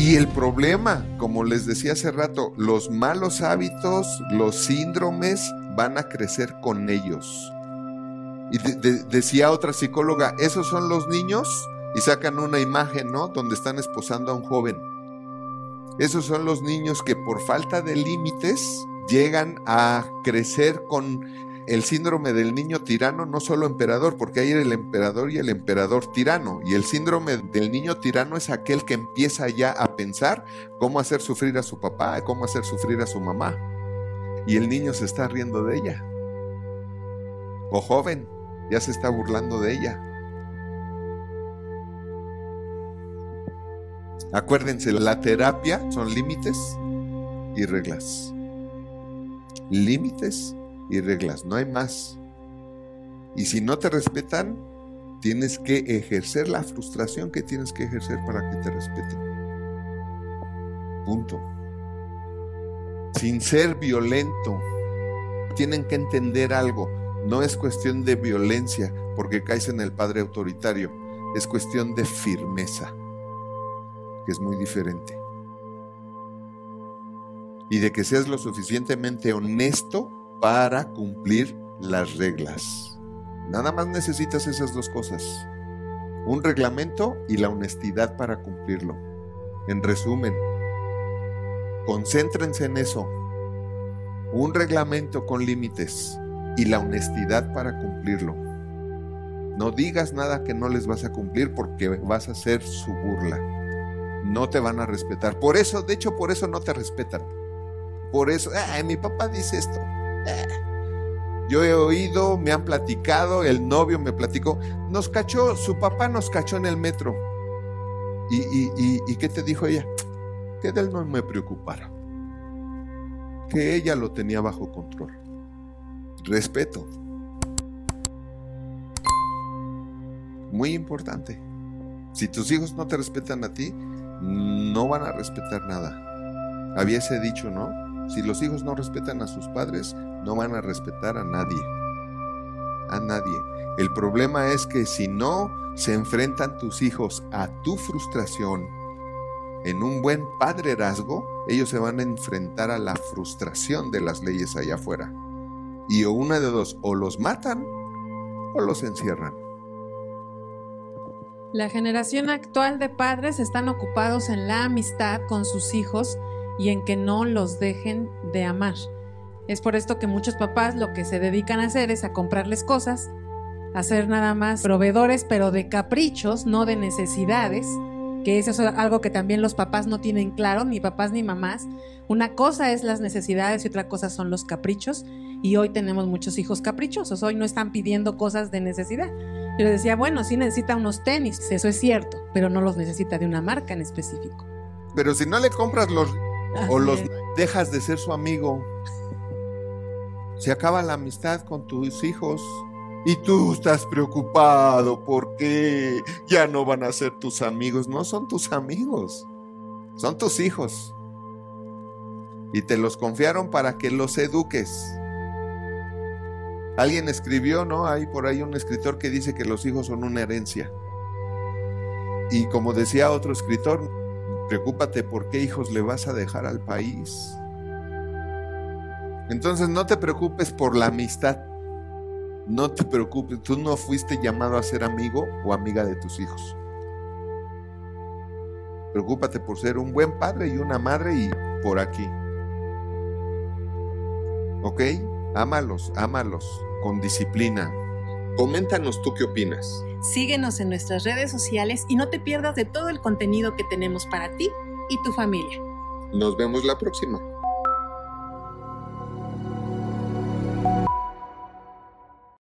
Y el problema, como les decía hace rato, los malos hábitos, los síndromes van a crecer con ellos. Y decía otra psicóloga, esos son los niños y sacan una imagen, ¿no? Donde están esposando a un joven. Esos son los niños que por falta de límites llegan a crecer con el síndrome del niño tirano, no solo emperador, porque hay el emperador y el emperador tirano. Y el síndrome del niño tirano es aquel que empieza ya a pensar cómo hacer sufrir a su papá, cómo hacer sufrir a su mamá. Y el niño se está riendo de ella. O joven, ya se está burlando de ella. Acuérdense, la terapia son límites y reglas. Límites y reglas, no hay más. Y si no te respetan, tienes que ejercer la frustración que tienes que ejercer para que te respeten. Punto. Sin ser violento, tienen que entender algo. No es cuestión de violencia porque caes en el padre autoritario, es cuestión de firmeza, que es muy diferente. Y de que seas lo suficientemente honesto para cumplir las reglas. Nada más necesitas esas dos cosas. Un reglamento y la honestidad para cumplirlo. En resumen, concéntrense en eso. Un reglamento con límites y la honestidad para cumplirlo. No digas nada que no les vas a cumplir porque vas a ser su burla. No te van a respetar. Por eso, de hecho, por eso no te respetan. Por eso, mi papá dice esto. Yo he oído, me han platicado, el novio me platicó, nos cachó, su papá nos cachó en el metro. ¿Y, qué te dijo ella? Que de él no me preocupara. Que ella lo tenía bajo control. Respeto. Muy importante. Si tus hijos no te respetan a ti, no van a respetar nada. Había ese dicho, ¿no? Si los hijos no respetan a sus padres, no van a respetar a nadie. A nadie. El problema es que si no se enfrentan tus hijos a tu frustración en un buen padrerazgo, ellos se van a enfrentar a la frustración de las leyes allá afuera. Y o una de dos, o los matan o los encierran. La generación actual de padres están ocupados en la amistad con sus hijos y en que no los dejen de amar. Es por esto que muchos papás lo que se dedican a hacer es a comprarles cosas, a ser nada más proveedores, pero de caprichos, no de necesidades, que eso es algo que también los papás no tienen claro, ni papás ni mamás. Una cosa es las necesidades y otra cosa son los caprichos. Y hoy tenemos muchos hijos caprichosos, hoy no están pidiendo cosas de necesidad. Yo les decía, bueno, sí necesita unos tenis, eso es cierto, pero no los necesita de una marca en específico. Pero si no le compras los o los dejas de ser su amigo. Se acaba la amistad con tus hijos. Y tú estás preocupado porque ya no van a ser tus amigos. No son tus amigos. Son tus hijos. Y te los confiaron para que los eduques. Alguien escribió, ¿no? Hay por ahí un escritor que dice que los hijos son una herencia. Y como decía otro escritor, Preocúpate por qué hijos le vas a dejar al país. Entonces no te preocupes por la amistad. No te preocupes, tú no fuiste llamado a ser amigo o amiga de tus hijos. Preocúpate por ser un buen padre y una madre y por aquí. ¿Ok? Ámalos, ámalos con disciplina. Coméntanos tú qué opinas. Síguenos en nuestras redes sociales y no te pierdas de todo el contenido que tenemos para ti y tu familia. Nos vemos la próxima.